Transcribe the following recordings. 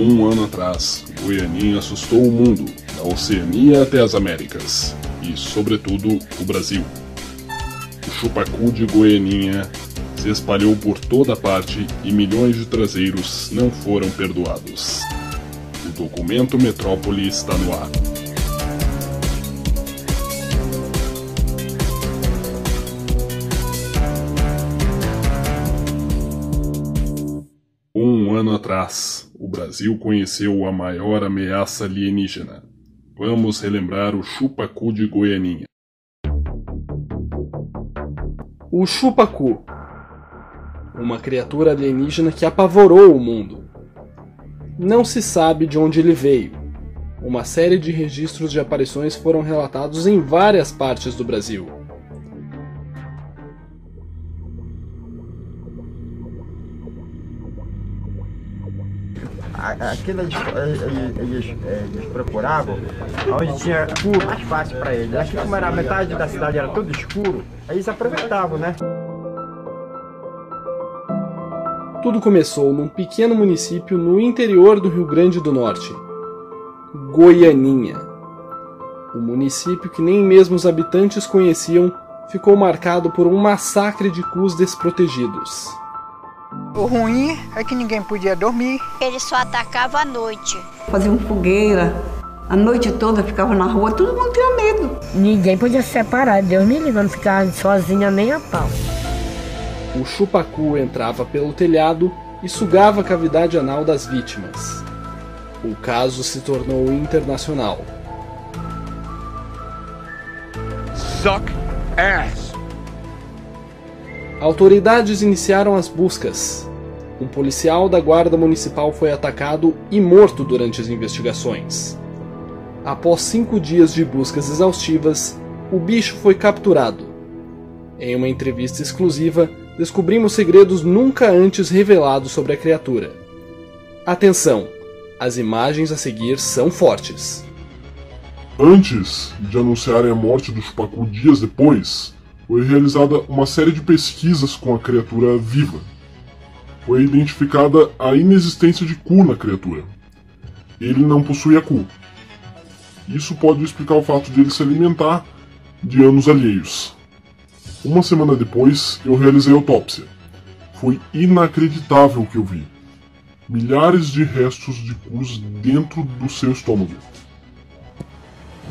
Um ano atrás, Goianinha assustou o mundo, da Oceania até as Américas, e, sobretudo, o Brasil. O chupacu de Goianinha se espalhou por toda parte e milhões de traseiros não foram perdoados. O documento Metrópole está no ar. Ano atrás, o Brasil conheceu a maior ameaça alienígena. Vamos relembrar o chupacu de Goianinha. O chupacu, uma criatura alienígena que apavorou o mundo. Não se sabe de onde ele veio. Uma série de registros de aparições foram relatados em várias partes do Brasil. Aquilo eles, eles, eles, procuravam onde tinha escuro mais fácil para eles. Aqui como era metade da cidade era tudo escuro, eles aproveitavam, né? Tudo começou num pequeno município no interior do Rio Grande do Norte, Goianinha. O município que nem mesmo os habitantes conheciam ficou marcado por um massacre de cus desprotegidos. O ruim é que ninguém podia dormir. Ele só atacava à noite. Faziam fogueira, a noite toda ficava na rua, todo mundo tinha medo. Ninguém podia se separar, Deus me livre, não ficar sozinha nem a pau. O chupacu entrava pelo telhado e sugava a cavidade anal das vítimas. O caso se tornou internacional. Suck ass. Autoridades iniciaram as buscas. Um policial da Guarda Municipal foi atacado e morto durante as investigações. Após cinco dias de buscas exaustivas, o bicho foi capturado. Em uma entrevista exclusiva, descobrimos segredos nunca antes revelados sobre a criatura. Atenção! As imagens a seguir são fortes. Antes de anunciarem a morte do Chupacu dias depois, foi realizada uma série de pesquisas com a criatura viva. Foi identificada a inexistência de cu na criatura. Ele não possuía cu. Isso pode explicar o fato de ele se alimentar de anos alheios. Uma semana depois, eu realizei a autópsia. Foi inacreditável o que eu vi. Milhares de restos de cus dentro do seu estômago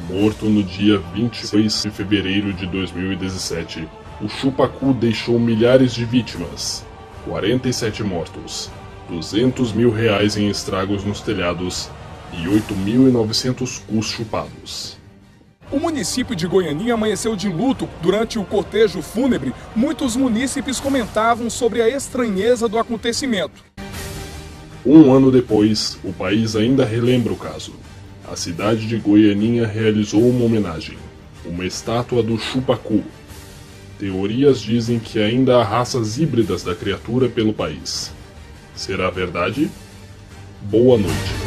morto no dia 26 de fevereiro de 2017, o Chupacu deixou milhares de vítimas, 47 mortos, 200 mil reais em estragos nos telhados e 8.900 cus chupados. O município de Goianinha amanheceu de luto durante o cortejo fúnebre. Muitos munícipes comentavam sobre a estranheza do acontecimento. Um ano depois, o país ainda relembra o caso a cidade de Goianinha realizou uma homenagem, uma estátua do Chupacu. Teorias dizem que ainda há raças híbridas da criatura pelo país. Será verdade? Boa noite.